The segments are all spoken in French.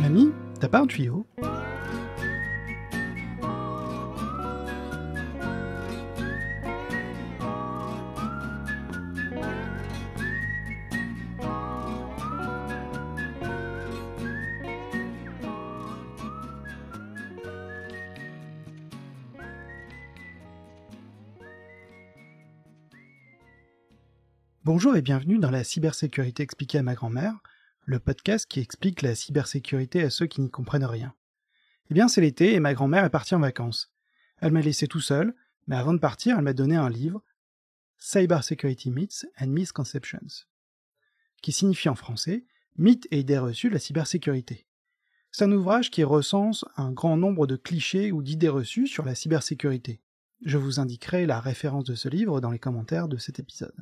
Mamie, t'as pas un tuyau? Bonjour et bienvenue dans la cybersécurité expliquée à ma grand-mère, le podcast qui explique la cybersécurité à ceux qui n'y comprennent rien. Eh bien, c'est l'été et ma grand-mère est partie en vacances. Elle m'a laissé tout seul, mais avant de partir, elle m'a donné un livre, Cybersecurity Myths and Misconceptions, qui signifie en français Mythes et idées reçues de la cybersécurité. C'est un ouvrage qui recense un grand nombre de clichés ou d'idées reçues sur la cybersécurité. Je vous indiquerai la référence de ce livre dans les commentaires de cet épisode.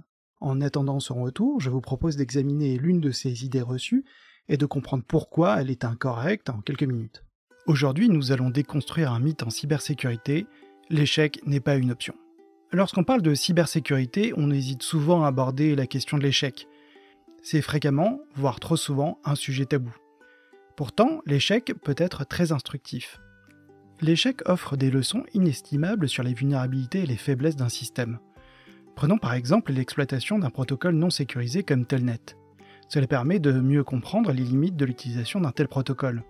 En attendant son retour, je vous propose d'examiner l'une de ces idées reçues et de comprendre pourquoi elle est incorrecte en quelques minutes. Aujourd'hui, nous allons déconstruire un mythe en cybersécurité, l'échec n'est pas une option. Lorsqu'on parle de cybersécurité, on hésite souvent à aborder la question de l'échec. C'est fréquemment, voire trop souvent, un sujet tabou. Pourtant, l'échec peut être très instructif. L'échec offre des leçons inestimables sur les vulnérabilités et les faiblesses d'un système. Prenons par exemple l'exploitation d'un protocole non sécurisé comme Telnet. Cela permet de mieux comprendre les limites de l'utilisation d'un tel protocole.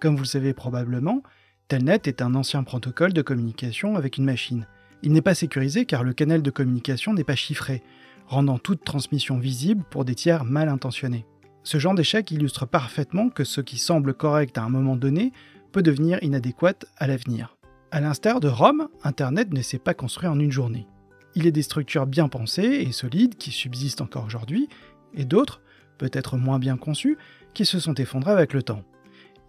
Comme vous le savez probablement, Telnet est un ancien protocole de communication avec une machine. Il n'est pas sécurisé car le canal de communication n'est pas chiffré, rendant toute transmission visible pour des tiers mal intentionnés. Ce genre d'échec illustre parfaitement que ce qui semble correct à un moment donné peut devenir inadéquat à l'avenir. A l'instar de Rome, Internet ne s'est pas construit en une journée. Il est des structures bien pensées et solides qui subsistent encore aujourd'hui, et d'autres, peut-être moins bien conçues, qui se sont effondrées avec le temps.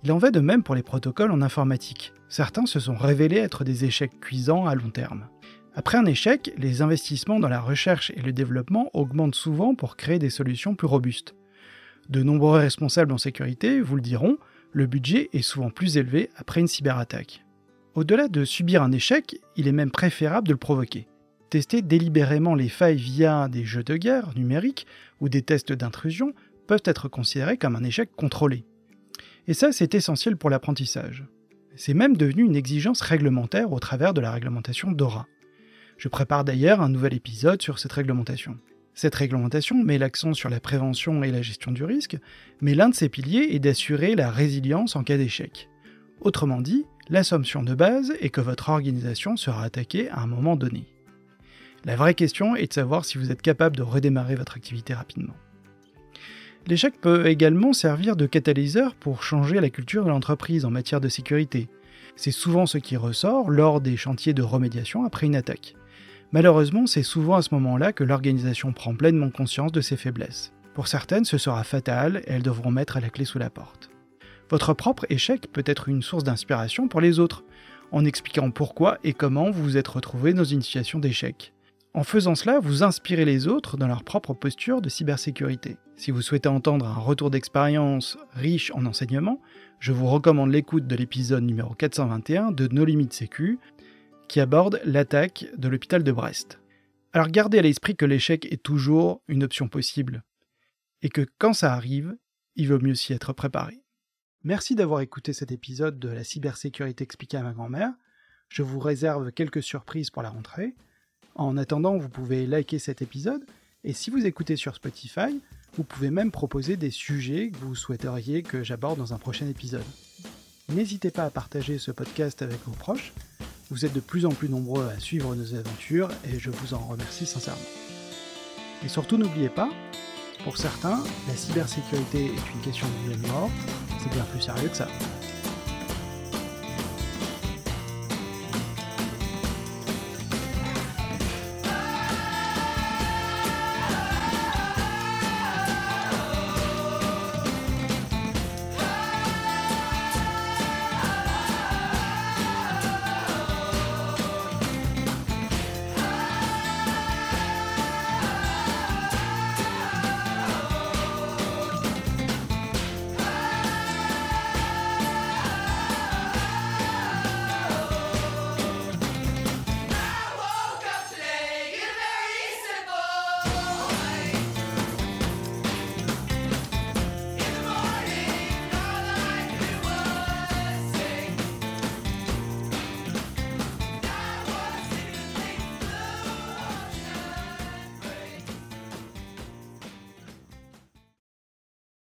Il en va de même pour les protocoles en informatique. Certains se sont révélés être des échecs cuisants à long terme. Après un échec, les investissements dans la recherche et le développement augmentent souvent pour créer des solutions plus robustes. De nombreux responsables en sécurité vous le diront, le budget est souvent plus élevé après une cyberattaque. Au-delà de subir un échec, il est même préférable de le provoquer. Tester délibérément les failles via des jeux de guerre numériques ou des tests d'intrusion peuvent être considérés comme un échec contrôlé. Et ça, c'est essentiel pour l'apprentissage. C'est même devenu une exigence réglementaire au travers de la réglementation DORA. Je prépare d'ailleurs un nouvel épisode sur cette réglementation. Cette réglementation met l'accent sur la prévention et la gestion du risque, mais l'un de ses piliers est d'assurer la résilience en cas d'échec. Autrement dit, l'assumption de base est que votre organisation sera attaquée à un moment donné. La vraie question est de savoir si vous êtes capable de redémarrer votre activité rapidement. L'échec peut également servir de catalyseur pour changer la culture de l'entreprise en matière de sécurité. C'est souvent ce qui ressort lors des chantiers de remédiation après une attaque. Malheureusement, c'est souvent à ce moment-là que l'organisation prend pleinement conscience de ses faiblesses. Pour certaines, ce sera fatal et elles devront mettre la clé sous la porte. Votre propre échec peut être une source d'inspiration pour les autres, en expliquant pourquoi et comment vous vous êtes retrouvé dans une situation d'échec. En faisant cela, vous inspirez les autres dans leur propre posture de cybersécurité. Si vous souhaitez entendre un retour d'expérience riche en enseignements, je vous recommande l'écoute de l'épisode numéro 421 de No Limits Sécu, qui aborde l'attaque de l'hôpital de Brest. Alors gardez à l'esprit que l'échec est toujours une option possible, et que quand ça arrive, il vaut mieux s'y être préparé. Merci d'avoir écouté cet épisode de la cybersécurité expliquée à ma grand-mère. Je vous réserve quelques surprises pour la rentrée. En attendant, vous pouvez liker cet épisode, et si vous écoutez sur Spotify, vous pouvez même proposer des sujets que vous souhaiteriez que j'aborde dans un prochain épisode. N'hésitez pas à partager ce podcast avec vos proches, vous êtes de plus en plus nombreux à suivre nos aventures et je vous en remercie sincèrement. Et surtout n'oubliez pas, pour certains, la cybersécurité est une question de vie et de mort, c'est bien plus sérieux que ça.